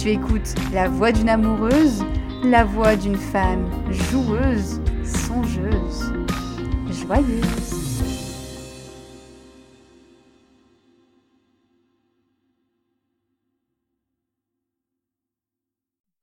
Tu écoutes la voix d'une amoureuse, la voix d'une femme joueuse, songeuse, joyeuse.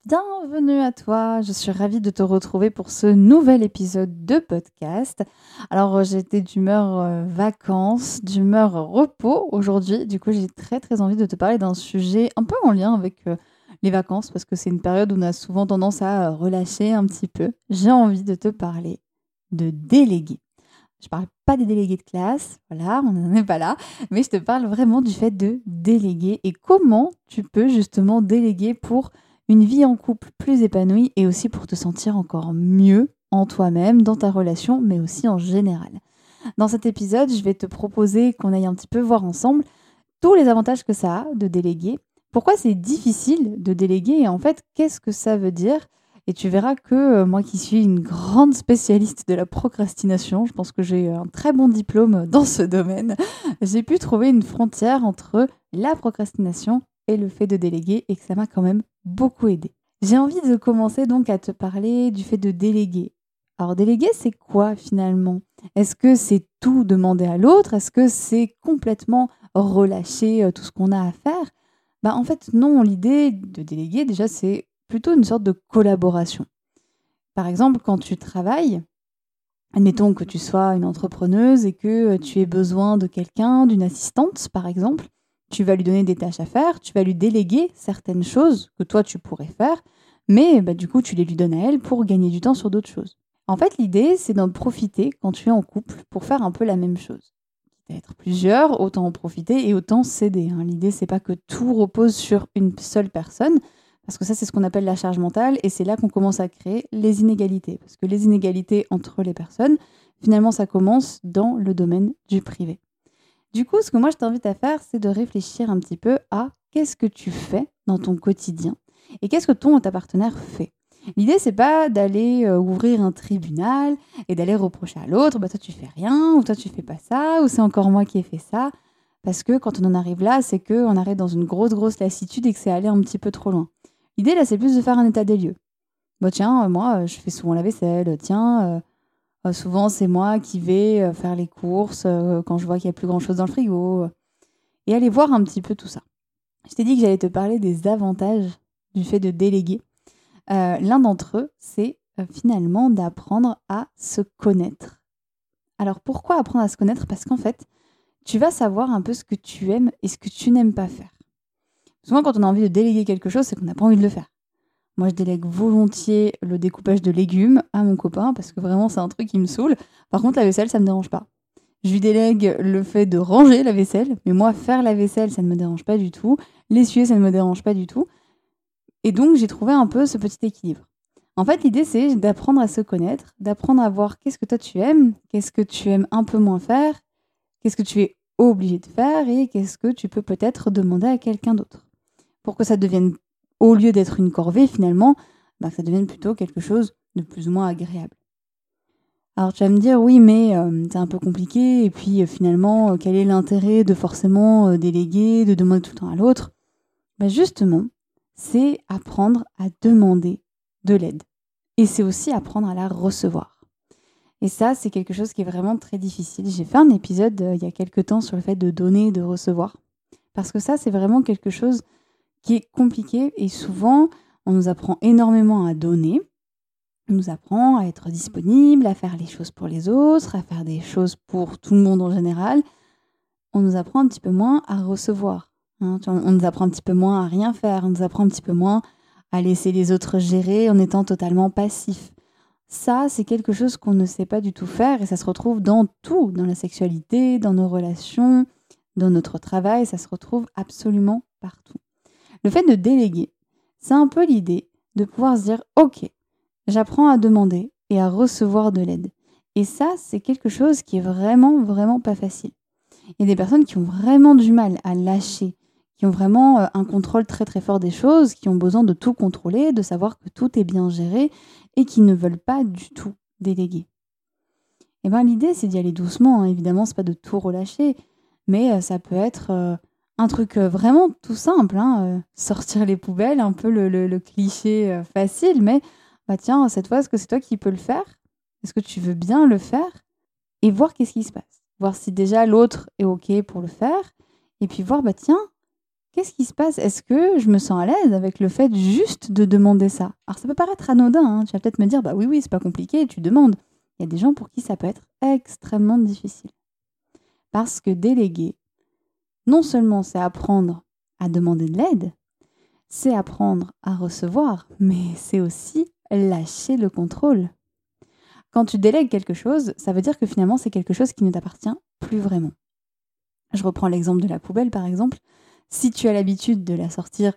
Bienvenue à toi, je suis ravie de te retrouver pour ce nouvel épisode de podcast. Alors j'étais d'humeur euh, vacances, d'humeur repos aujourd'hui, du coup j'ai très très envie de te parler d'un sujet un peu en lien avec euh, les vacances parce que c'est une période où on a souvent tendance à relâcher un petit peu. J'ai envie de te parler de déléguer. Je parle pas des délégués de classe, voilà, on n'en est pas là, mais je te parle vraiment du fait de déléguer et comment tu peux justement déléguer pour une vie en couple plus épanouie et aussi pour te sentir encore mieux en toi-même, dans ta relation, mais aussi en général. Dans cet épisode, je vais te proposer qu'on aille un petit peu voir ensemble tous les avantages que ça a de déléguer pourquoi c'est difficile de déléguer et en fait, qu'est-ce que ça veut dire? Et tu verras que euh, moi qui suis une grande spécialiste de la procrastination, je pense que j'ai un très bon diplôme dans ce domaine, j'ai pu trouver une frontière entre la procrastination et le fait de déléguer et que ça m'a quand même beaucoup aidé. J'ai envie de commencer donc à te parler du fait de déléguer. Alors déléguer, c'est quoi finalement? Est-ce que c'est tout demander à l'autre? Est-ce que c'est complètement relâcher euh, tout ce qu'on a à faire? Bah, en fait, non, l'idée de déléguer, déjà, c'est plutôt une sorte de collaboration. Par exemple, quand tu travailles, admettons que tu sois une entrepreneuse et que euh, tu aies besoin de quelqu'un, d'une assistante, par exemple, tu vas lui donner des tâches à faire, tu vas lui déléguer certaines choses que toi, tu pourrais faire, mais bah, du coup, tu les lui donnes à elle pour gagner du temps sur d'autres choses. En fait, l'idée, c'est d'en profiter quand tu es en couple pour faire un peu la même chose être plusieurs, autant en profiter et autant céder. Hein. L'idée, c'est pas que tout repose sur une seule personne, parce que ça, c'est ce qu'on appelle la charge mentale, et c'est là qu'on commence à créer les inégalités. Parce que les inégalités entre les personnes, finalement, ça commence dans le domaine du privé. Du coup, ce que moi, je t'invite à faire, c'est de réfléchir un petit peu à qu'est-ce que tu fais dans ton quotidien et qu'est-ce que ton ou ta partenaire fait. L'idée, c'est pas d'aller euh, ouvrir un tribunal et d'aller reprocher à l'autre, bah toi tu fais rien, ou toi tu fais pas ça, ou c'est encore moi qui ai fait ça. Parce que quand on en arrive là, c'est qu'on arrive dans une grosse, grosse lassitude et que c'est aller un petit peu trop loin. L'idée, là, c'est plus de faire un état des lieux. Bon, tiens, euh, moi, je fais souvent la vaisselle. Tiens, euh, souvent, c'est moi qui vais faire les courses quand je vois qu'il n'y a plus grand-chose dans le frigo. Et aller voir un petit peu tout ça. Je t'ai dit que j'allais te parler des avantages du fait de déléguer. Euh, l'un d'entre eux, c'est euh, finalement d'apprendre à se connaître. Alors pourquoi apprendre à se connaître? Parce qu'en fait, tu vas savoir un peu ce que tu aimes et ce que tu n'aimes pas faire. Souvent, quand on a envie de déléguer quelque chose, c'est qu'on n'a pas envie de le faire. Moi, je délègue volontiers le découpage de légumes à mon copain parce que vraiment, c'est un truc qui me saoule. Par contre, la vaisselle, ça ne me dérange pas. Je lui délègue le fait de ranger la vaisselle, mais moi, faire la vaisselle, ça ne me dérange pas du tout. L'essuyer, ça ne me dérange pas du tout. Et donc, j'ai trouvé un peu ce petit équilibre. En fait, l'idée, c'est d'apprendre à se connaître, d'apprendre à voir qu'est-ce que toi tu aimes, qu'est-ce que tu aimes un peu moins faire, qu'est-ce que tu es obligé de faire et qu'est-ce que tu peux peut-être demander à quelqu'un d'autre. Pour que ça devienne, au lieu d'être une corvée, finalement, bah, que ça devienne plutôt quelque chose de plus ou moins agréable. Alors tu vas me dire, oui, mais euh, c'est un peu compliqué, et puis euh, finalement, euh, quel est l'intérêt de forcément déléguer, de demander tout le temps à l'autre? Bah, Justement, c'est apprendre à demander de l'aide. Et c'est aussi apprendre à la recevoir. Et ça, c'est quelque chose qui est vraiment très difficile. J'ai fait un épisode il y a quelques temps sur le fait de donner et de recevoir. Parce que ça, c'est vraiment quelque chose qui est compliqué et souvent, on nous apprend énormément à donner, nous apprend à être disponible, à faire les choses pour les autres, à faire des choses pour tout le monde en général. On nous apprend un petit peu moins à recevoir. Hein. On nous apprend un petit peu moins à rien faire. On nous apprend un petit peu moins à laisser les autres gérer en étant totalement passif. Ça, c'est quelque chose qu'on ne sait pas du tout faire et ça se retrouve dans tout, dans la sexualité, dans nos relations, dans notre travail, ça se retrouve absolument partout. Le fait de déléguer, c'est un peu l'idée de pouvoir se dire, OK, j'apprends à demander et à recevoir de l'aide. Et ça, c'est quelque chose qui est vraiment, vraiment pas facile. Il y a des personnes qui ont vraiment du mal à lâcher, qui ont vraiment euh, un contrôle très très fort des choses, qui ont besoin de tout contrôler, de savoir que tout est bien géré et qui ne veulent pas du tout déléguer. Et eh ben l'idée c'est d'y aller doucement, hein. évidemment c'est pas de tout relâcher, mais euh, ça peut être euh, un truc vraiment tout simple, hein, sortir les poubelles, un peu le cliché facile, mais bah tiens, cette fois, est-ce que c'est toi qui peux le faire? Est-ce que tu veux bien le faire? Et voir qu'est-ce qui se passe. Voir si déjà l'autre est OK pour le faire. Et puis voir, bah tiens, qu'est-ce qui se passe? Est-ce que je me sens à l'aise avec le fait juste de demander ça? Alors ça peut paraître anodin, hein. tu vas peut-être me dire, bah oui, oui, c'est pas compliqué, tu demandes. Il y a des gens pour qui ça peut être extrêmement difficile. Parce que déléguer, non seulement c'est apprendre à demander de l'aide, c'est apprendre à recevoir, mais c'est aussi lâcher le contrôle. Quand tu délègues quelque chose, ça veut dire que finalement c'est quelque chose qui ne t'appartient plus vraiment. Je reprends l'exemple de la poubelle par exemple. Si tu as l'habitude de la sortir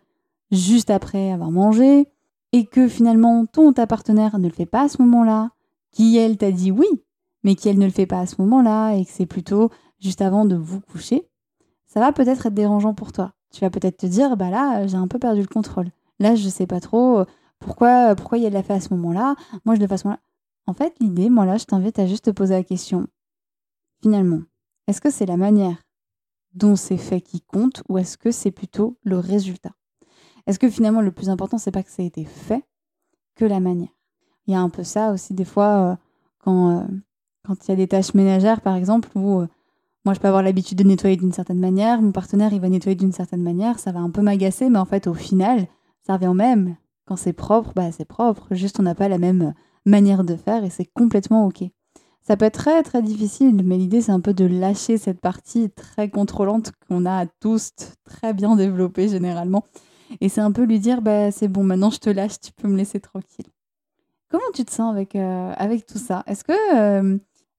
juste après avoir mangé et que finalement ton ou ta partenaire ne le fait pas à ce moment-là, qui elle t'a dit oui, mais qui elle ne le fait pas à ce moment-là et que c'est plutôt juste avant de vous coucher, ça va peut-être être dérangeant pour toi. Tu vas peut-être te dire bah là, j'ai un peu perdu le contrôle. Là, je sais pas trop pourquoi, pourquoi il l'a fait à ce moment-là Moi, je le fais à ce moment-là. En fait, l'idée, moi là, je t'invite à juste te poser la question. Finalement, est-ce que c'est la manière dont c'est fait qui compte ou est-ce que c'est plutôt le résultat? Est-ce que finalement, le plus important, c'est pas que ça a été fait que la manière? Il y a un peu ça aussi des fois euh, quand, euh, quand il y a des tâches ménagères, par exemple, où euh, moi, je peux avoir l'habitude de nettoyer d'une certaine manière, mon partenaire, il va nettoyer d'une certaine manière, ça va un peu m'agacer, mais en fait, au final, ça revient au même. Quand c'est propre, bah c'est propre. Juste, on n'a pas la même manière de faire et c'est complètement OK. Ça peut être très très difficile, mais l'idée c'est un peu de lâcher cette partie très contrôlante qu'on a tous très bien développée généralement. Et c'est un peu lui dire bah c'est bon, maintenant je te lâche, tu peux me laisser tranquille. Comment tu te sens avec, euh, avec tout ça? Est-ce que euh,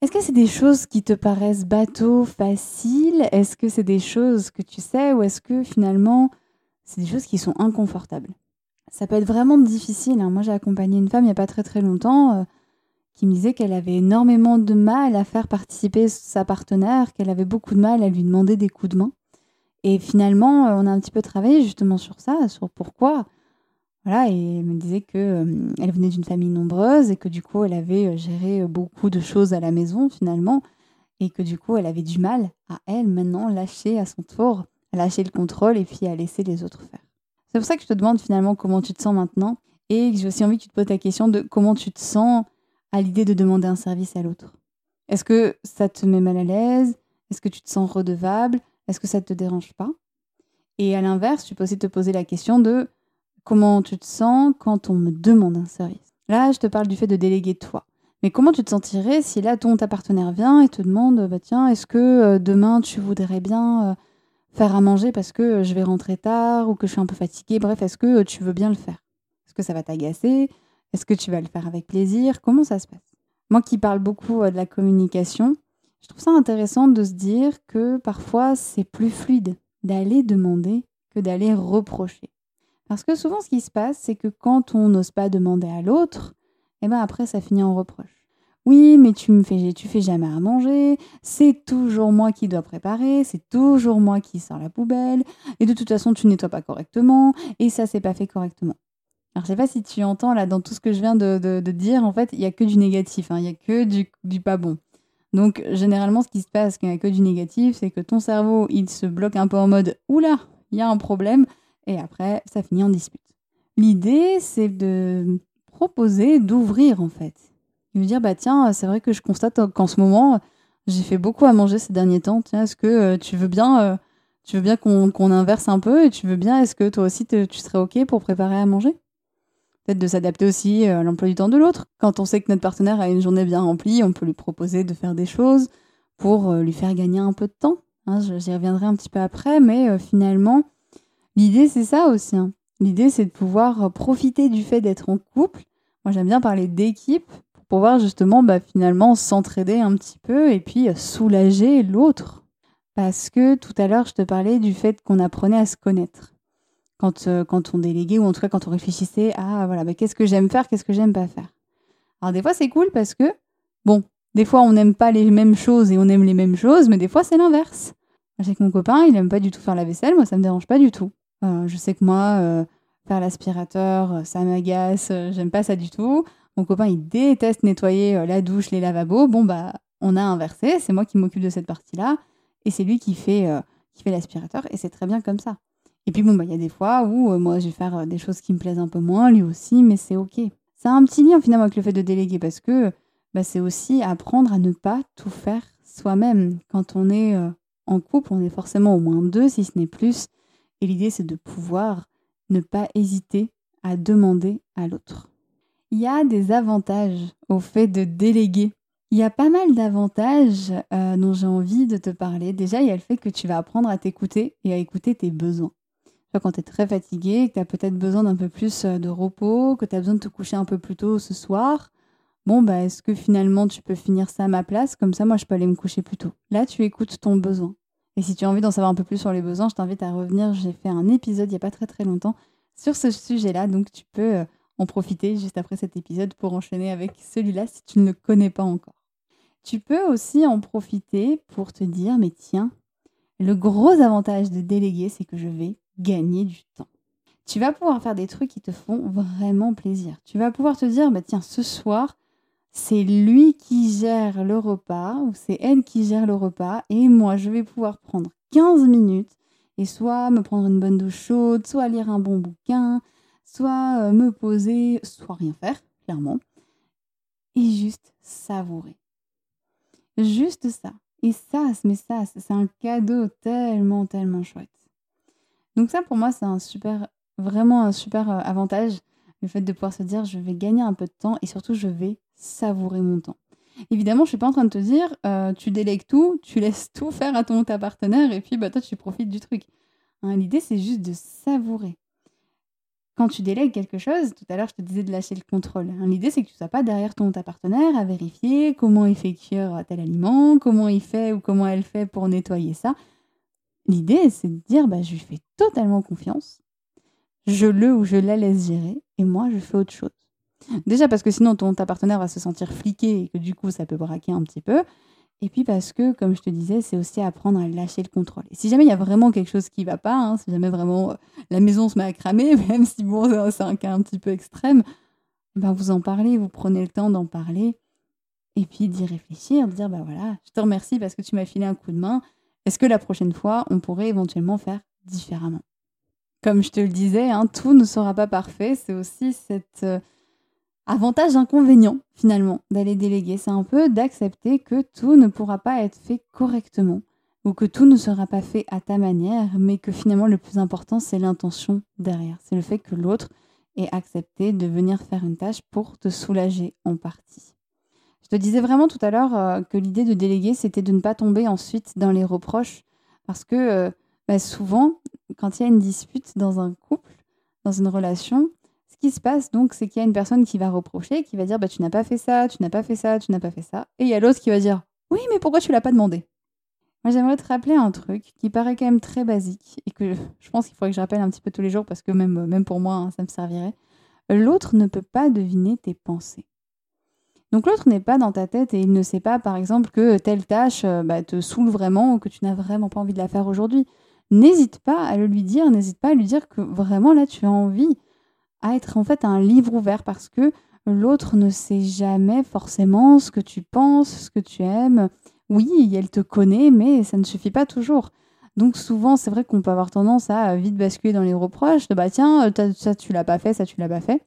que c'est des choses qui te paraissent bateaux, faciles? Est-ce que c'est des choses que tu sais ou est-ce que finalement c'est des choses qui sont inconfortables? Ça peut être vraiment difficile. Hein. Moi, j'ai accompagné une femme il n'y a pas très très longtemps euh, qui me disait qu'elle avait énormément de mal à faire participer sa partenaire, qu'elle avait beaucoup de mal à lui demander des coups de main. Et finalement, euh, on a un petit peu travaillé justement sur ça, sur pourquoi. Voilà, et elle me disait que euh, elle venait d'une famille nombreuse et que du coup, elle avait géré beaucoup de choses à la maison finalement, et que du coup, elle avait du mal à elle maintenant lâcher à son tour, à lâcher le contrôle et puis à laisser les autres faire. C'est pour ça que je te demande finalement comment tu te sens maintenant et j'ai aussi envie que tu te poses la question de comment tu te sens à l'idée de demander un service à l'autre. Est-ce que ça te met mal à l'aise? Est-ce que tu te sens redevable? Est-ce que ça ne te dérange pas? Et à l'inverse, tu peux aussi te poser la question de comment tu te sens quand on me demande un service. Là, je te parle du fait de déléguer toi. Mais comment tu te sentirais si là, ton partenaire vient et te demande, bah tiens, est-ce que euh, demain tu voudrais bien euh, faire à manger parce que je vais rentrer tard ou que je suis un peu fatiguée? Bref, est-ce que euh, tu veux bien le faire? Est-ce que ça va t'agacer? Est-ce que tu vas le faire avec plaisir? Comment ça se passe? Moi qui parle beaucoup euh, de la communication, Je trouve ça intéressant de se dire que parfois c'est plus fluide d'aller demander que d'aller reprocher. Parce que souvent ce qui se passe, c'est que quand on n'ose pas demander à l'autre, eh ben après ça finit en reproche. Oui, mais tu me fais, tu fais jamais à manger. C'est toujours moi qui dois préparer. C'est toujours moi qui sors la poubelle. Et de toute façon, tu nettoies pas correctement. Et ça, c'est pas fait correctement. Alors, je sais pas si tu entends là dans tout ce que je viens de, dire. En fait, il y a que du négatif. Hein. Il y a que du, pas bon. Donc, généralement, ce qui se passe quand il y a que du négatif, c'est que ton cerveau, il se bloque un peu en mode oula, il y a un problème. Et après, ça finit en dispute. L'idée, c'est de proposer d'ouvrir en fait il me dire bah tiens, c'est vrai que je constate qu'en ce moment, j'ai fait beaucoup à manger ces derniers temps. Tiens, est-ce que euh, tu veux bien, euh, tu veux bien qu'on inverse un peu et tu veux bien, est-ce que toi aussi tu serais ok pour préparer à manger? Peut-être de s'adapter aussi euh, à l'emploi du temps de l'autre. Quand on sait que notre partenaire a une journée bien remplie, on peut lui proposer de faire des choses pour lui faire gagner un peu de temps. Hein, J'y reviendrai un petit peu après, mais finalement, l'idée c'est ça aussi. Hein. L'idée c'est de pouvoir profiter du fait d'être en couple. Moi j'aime bien parler d'équipe pour pouvoir justement bah, finalement s'entraider un petit peu et puis euh, soulager l'autre. Parce que tout à l'heure, je te parlais du fait qu'on apprenait à se connaître. Quand, euh, quand on déléguait ou en tout cas quand on réfléchissait à voilà, bah, qu'est-ce que j'aime faire, qu'est-ce que j'aime pas faire. Alors des fois, c'est cool parce que, bon, des fois, on n'aime pas les mêmes choses et on aime les mêmes choses, mais des fois, c'est l'inverse. Que mon copain, il aime pas du tout faire la vaisselle, moi, ça me dérange pas du tout. Euh, je sais que moi, faire l'aspirateur, ça m'agace, j'aime pas ça du tout. Mon copain, il déteste nettoyer euh, la douche, les lavabos. Bon, bah, on a inversé. C'est moi qui m'occupe de cette partie-là. Et c'est lui qui fait, euh, qui fait l'aspirateur. Et c'est très bien comme ça. Et puis, bon, bah, il y a des fois où euh, moi, je vais faire des choses qui me plaisent un peu moins, lui aussi, mais c'est OK. C'est un petit lien finalement avec le fait de déléguer parce que bah, c'est aussi apprendre à ne pas tout faire soi-même. Quand on est en couple, on est forcément au moins deux, si ce n'est plus. Et l'idée, c'est de pouvoir ne pas hésiter à demander à l'autre. Il y a des avantages au fait de déléguer. Il y a pas mal d'avantages euh, dont j'ai envie de te parler. Déjà, il y a le fait que tu vas apprendre à t'écouter et à écouter tes besoins. Quand tu es très fatigué, que tu as peut-être besoin d'un peu plus euh, de repos, que tu as besoin de te coucher un peu plus tôt ce soir, bon, bah, est-ce que finalement tu peux finir ça à ma place? Comme ça, moi, je peux aller me coucher plus tôt. Là, tu écoutes ton besoin. Et si tu as envie d'en savoir un peu plus sur les besoins, je t'invite à revenir. J'ai fait un épisode il n'y a pas très très longtemps sur ce sujet-là, donc tu peux euh, en profiter juste après cet épisode pour enchaîner avec celui-là si tu ne le connais pas encore. Tu peux aussi en profiter pour te dire, mais tiens, le gros avantage de déléguer, c'est que je vais gagner du temps. Tu vas pouvoir faire des trucs qui te font vraiment plaisir. Tu vas pouvoir te dire, bah tiens, ce soir, c'est lui qui gère le repas ou c'est elle qui gère le repas et moi, je vais pouvoir prendre 15 minutes et soit me prendre une bonne douche chaude, soit lire un bon bouquin, soit euh, me poser, soit rien faire, clairement, et juste savourer. Juste ça. Et ça, mais ça, c'est un cadeau tellement, tellement chouette. Donc ça, pour moi, c'est un super, vraiment un super euh, avantage, le fait de pouvoir se dire, je vais gagner un peu de temps et surtout, je vais savourer mon temps. Évidemment, je suis pas en train de te dire, euh, tu délègues tout, tu laisses tout faire à ton ta partenaire et puis bah toi, tu profites du truc. Hein, l'idée, c'est juste de savourer quand tu délègues quelque chose, tout à l'heure je te disais de lâcher le contrôle. Hein, l'idée c'est que tu sois pas derrière ton ta partenaire à vérifier comment il fait cuire tel aliment, comment il fait ou comment elle fait pour nettoyer ça. L'idée c'est de dire bah, je lui fais totalement confiance, je le ou je la laisse gérer et moi je fais autre chose. Déjà parce que sinon ton ta partenaire va se sentir fliqué et que du coup ça peut braquer un petit peu. Et puis parce que, comme je te disais, c'est aussi apprendre à lâcher le contrôle. Et si jamais il y a vraiment quelque chose qui ne va pas, hein, si jamais vraiment euh, la maison se met à cramer, même si bon, c'est un cas un petit peu extrême, ben vous en parlez, vous prenez le temps d'en parler, et puis d'y réfléchir, de dire, bah voilà, je te remercie parce que tu m'as filé un coup de main. Est-ce que la prochaine fois, on pourrait éventuellement faire différemment? Comme je te le disais, hein, tout ne sera pas parfait. C'est aussi cette... Euh, Avantage inconvénient finalement d'aller déléguer, c'est un peu d'accepter que tout ne pourra pas être fait correctement ou que tout ne sera pas fait à ta manière, mais que finalement le plus important c'est l'intention derrière. C'est le fait que l'autre ait accepté de venir faire une tâche pour te soulager en partie. Je te disais vraiment tout à l'heure euh, que l'idée de déléguer c'était de ne pas tomber ensuite dans les reproches parce que euh, bah, souvent quand il y a une dispute dans un couple, dans une relation, qui se passe donc, c'est qu'il y a une personne qui va reprocher, qui va dire bah, Tu n'as pas fait ça, tu n'as pas fait ça, tu n'as pas fait ça. Et il y a l'autre qui va dire Oui, mais pourquoi tu l'as pas demandé? Moi, j'aimerais te rappeler un truc qui paraît quand même très basique et que je pense qu'il faudrait que je rappelle un petit peu tous les jours parce que même, même pour moi, hein, ça me servirait. L'autre ne peut pas deviner tes pensées. Donc l'autre n'est pas dans ta tête et il ne sait pas, par exemple, que telle tâche euh, bah, te saoule vraiment ou que tu n'as vraiment pas envie de la faire aujourd'hui. N'hésite pas à le lui dire, n'hésite pas à lui dire que vraiment là tu as envie à être en fait un livre ouvert parce que l'autre ne sait jamais forcément ce que tu penses, ce que tu aimes. Oui, elle te connaît, mais ça ne suffit pas toujours. Donc souvent, c'est vrai qu'on peut avoir tendance à vite basculer dans les reproches, de bah tiens, ça tu l'as pas fait, ça tu l'as pas fait.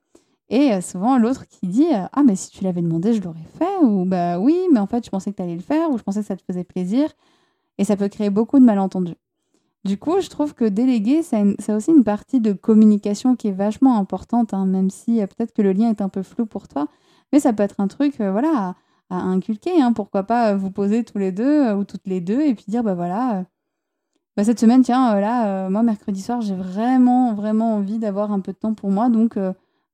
Et euh, souvent, l'autre qui dit euh, Ah, mais si tu l'avais demandé, je l'aurais fait. Ou Bah oui, mais en fait, je pensais que tu allais le faire. Ou je pensais que ça te faisait plaisir. Et ça peut créer beaucoup de malentendus. Du coup, je trouve que déléguer, c'est aussi une partie de communication qui est vachement importante, hein, même si euh, peut-être que le lien est un peu flou pour toi. Mais ça peut être un truc voilà, à, inculquer. Hein. pourquoi pas vous poser tous les deux ou toutes les deux et puis dire Bah voilà. Bah cette semaine, tiens, là, moi, mercredi soir, j'ai vraiment, vraiment envie d'avoir un peu de temps pour moi. Donc,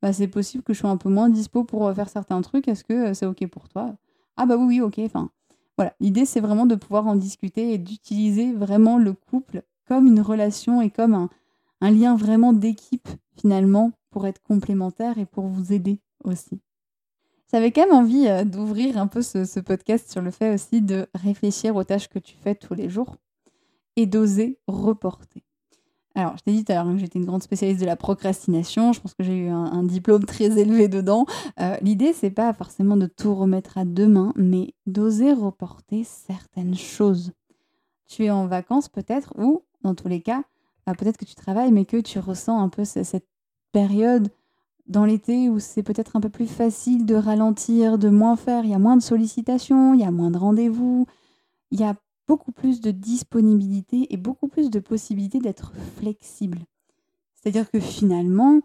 bah, c'est possible que je sois un peu moins dispo pour euh, faire certains trucs. Est-ce que euh, c'est OK pour toi? Ah bah oui, oui, OK. Enfin, voilà. L'idée, c'est vraiment de pouvoir en discuter et d'utiliser vraiment le couple comme une relation et comme un, lien vraiment d'équipe, finalement, pour être complémentaire et pour vous aider aussi. J'avais quand même envie euh, d'ouvrir un peu ce, podcast sur le fait aussi de réfléchir aux tâches que tu fais tous les jours et d'oser reporter. Alors, je t'ai dit tout à l'heure que j'étais une grande spécialiste de la procrastination. Je pense que j'ai eu un, diplôme très élevé dedans. Euh, L'idée, c'est pas forcément de tout remettre à demain, mais d'oser reporter certaines choses. Tu es en vacances peut-être, ou dans tous les cas, bah, peut-être que tu travailles, mais que tu ressens un peu cette période dans l'été où c'est peut-être un peu plus facile de ralentir, de moins faire. Il y a moins de sollicitations, il y a moins de rendez-vous, il y a beaucoup plus de disponibilité et beaucoup plus de possibilités d'être flexible. C'est-à-dire que finalement,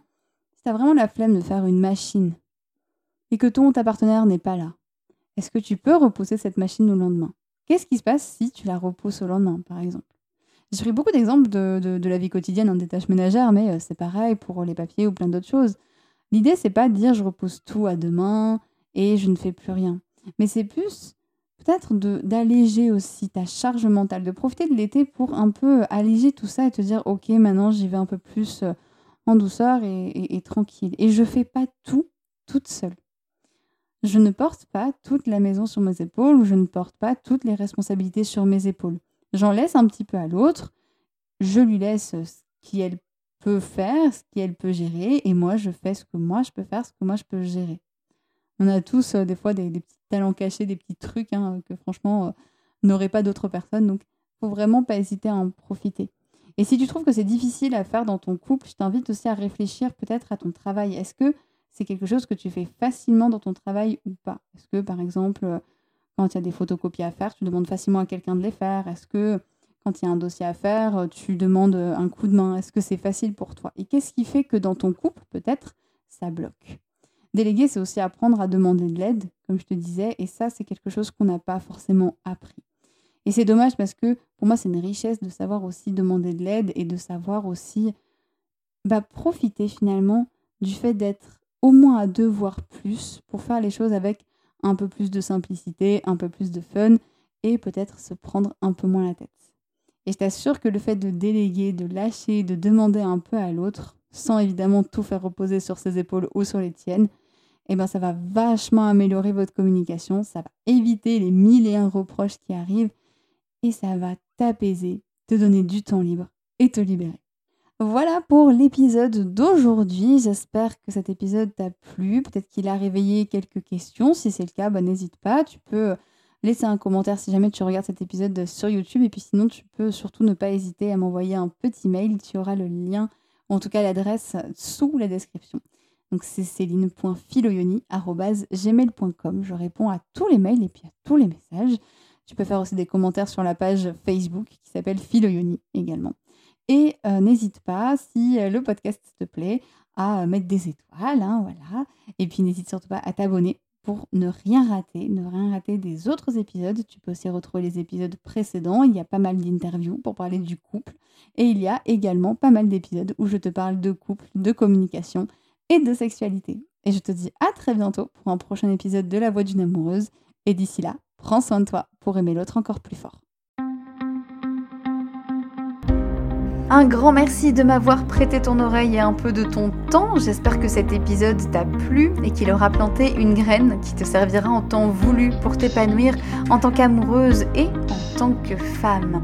si tu as vraiment la flemme de faire une machine et que ton ta partenaire n'est pas là, est-ce que tu peux repousser cette machine au lendemain? Qu'est-ce qui se passe si tu la repousses au lendemain, par exemple? J'ai pris beaucoup d'exemples de, la vie quotidienne en des tâches ménagères, mais euh, c'est pareil pour les papiers ou plein d'autres choses. L'idée, c'est pas de dire je repousse tout à demain et je ne fais plus rien. Mais c'est plus peut-être d'alléger aussi ta charge mentale, de profiter de l'été pour un peu alléger tout ça et te dire ok maintenant j'y vais un peu plus euh, en douceur et, tranquille. Et je fais pas tout toute seule. Je ne porte pas toute la maison sur mes épaules ou je ne porte pas toutes les responsabilités sur mes épaules. J'en laisse un petit peu à l'autre. Je lui laisse ce qu'elle peut faire, ce qu'elle peut gérer, et moi je fais ce que moi je peux faire, ce que moi je peux gérer. On a tous euh, des fois des, petits talents cachés, des petits trucs hein, que franchement euh, n'auraient pas d'autres personnes. Donc, faut vraiment pas hésiter à en profiter. Et si tu trouves que c'est difficile à faire dans ton couple, je t'invite aussi à réfléchir peut-être à ton travail. Est-ce que c'est quelque chose que tu fais facilement dans ton travail ou pas? Est-ce que, par exemple, euh, quand il y a des photocopies à faire, tu demandes facilement à quelqu'un de les faire? Est-ce que quand il y a un dossier à faire, tu demandes un coup de main? Est-ce que c'est facile pour toi? Et qu'est-ce qui fait que dans ton couple, peut-être, ça bloque? Déléguer, c'est aussi apprendre à demander de l'aide, comme je te disais, et ça, c'est quelque chose qu'on n'a pas forcément appris. Et c'est dommage parce que pour moi, c'est une richesse de savoir aussi demander de l'aide et de savoir aussi bah, profiter finalement du fait d'être au moins à deux, voire plus, pour faire les choses avec un peu plus de simplicité, un peu plus de fun et peut-être se prendre un peu moins la tête. Et je t'assure que le fait de déléguer, de lâcher, de demander un peu à l'autre, sans évidemment tout faire reposer sur ses épaules ou sur les tiennes, eh ben, ça va vachement améliorer votre communication, ça va éviter les mille et un reproches qui arrivent et ça va t'apaiser, te donner du temps libre et te libérer. Voilà pour l'épisode d'aujourd'hui. J'espère que cet épisode t'a plu. Peut-être qu'il a réveillé quelques questions. Si c'est le cas, bah, n'hésite pas. Tu peux laisser un commentaire si jamais tu regardes cet épisode sur YouTube. Et puis sinon, tu peux surtout ne pas hésiter à m'envoyer un petit mail. Tu auras le lien, ou en tout cas l'adresse, sous la description. Donc c'est céline.filoyoni.gmail.com. Je réponds à tous les mails et puis à tous les messages. Tu peux faire aussi des commentaires sur la page Facebook qui s'appelle Philoyoni également. Et euh, n'hésite pas, si euh, le podcast te plaît, à euh, mettre des étoiles, hein, voilà. Et puis n'hésite surtout pas à t'abonner pour ne rien rater, ne rien rater des autres épisodes. Tu peux aussi retrouver les épisodes précédents. Il y a pas mal d'interviews pour parler du couple. Et il y a également pas mal d'épisodes où je te parle de couple, de communication et de sexualité. Et je te dis à très bientôt pour un prochain épisode de La Voix d'une amoureuse. Et d'ici là, Prends soin de toi pour aimer l'autre encore plus fort. Un grand merci de m'avoir prêté ton oreille et un peu de ton temps. J'espère que cet épisode t'a plu et qu'il aura planté une graine qui te servira en temps voulu pour t'épanouir en tant qu'amoureuse et en tant que femme.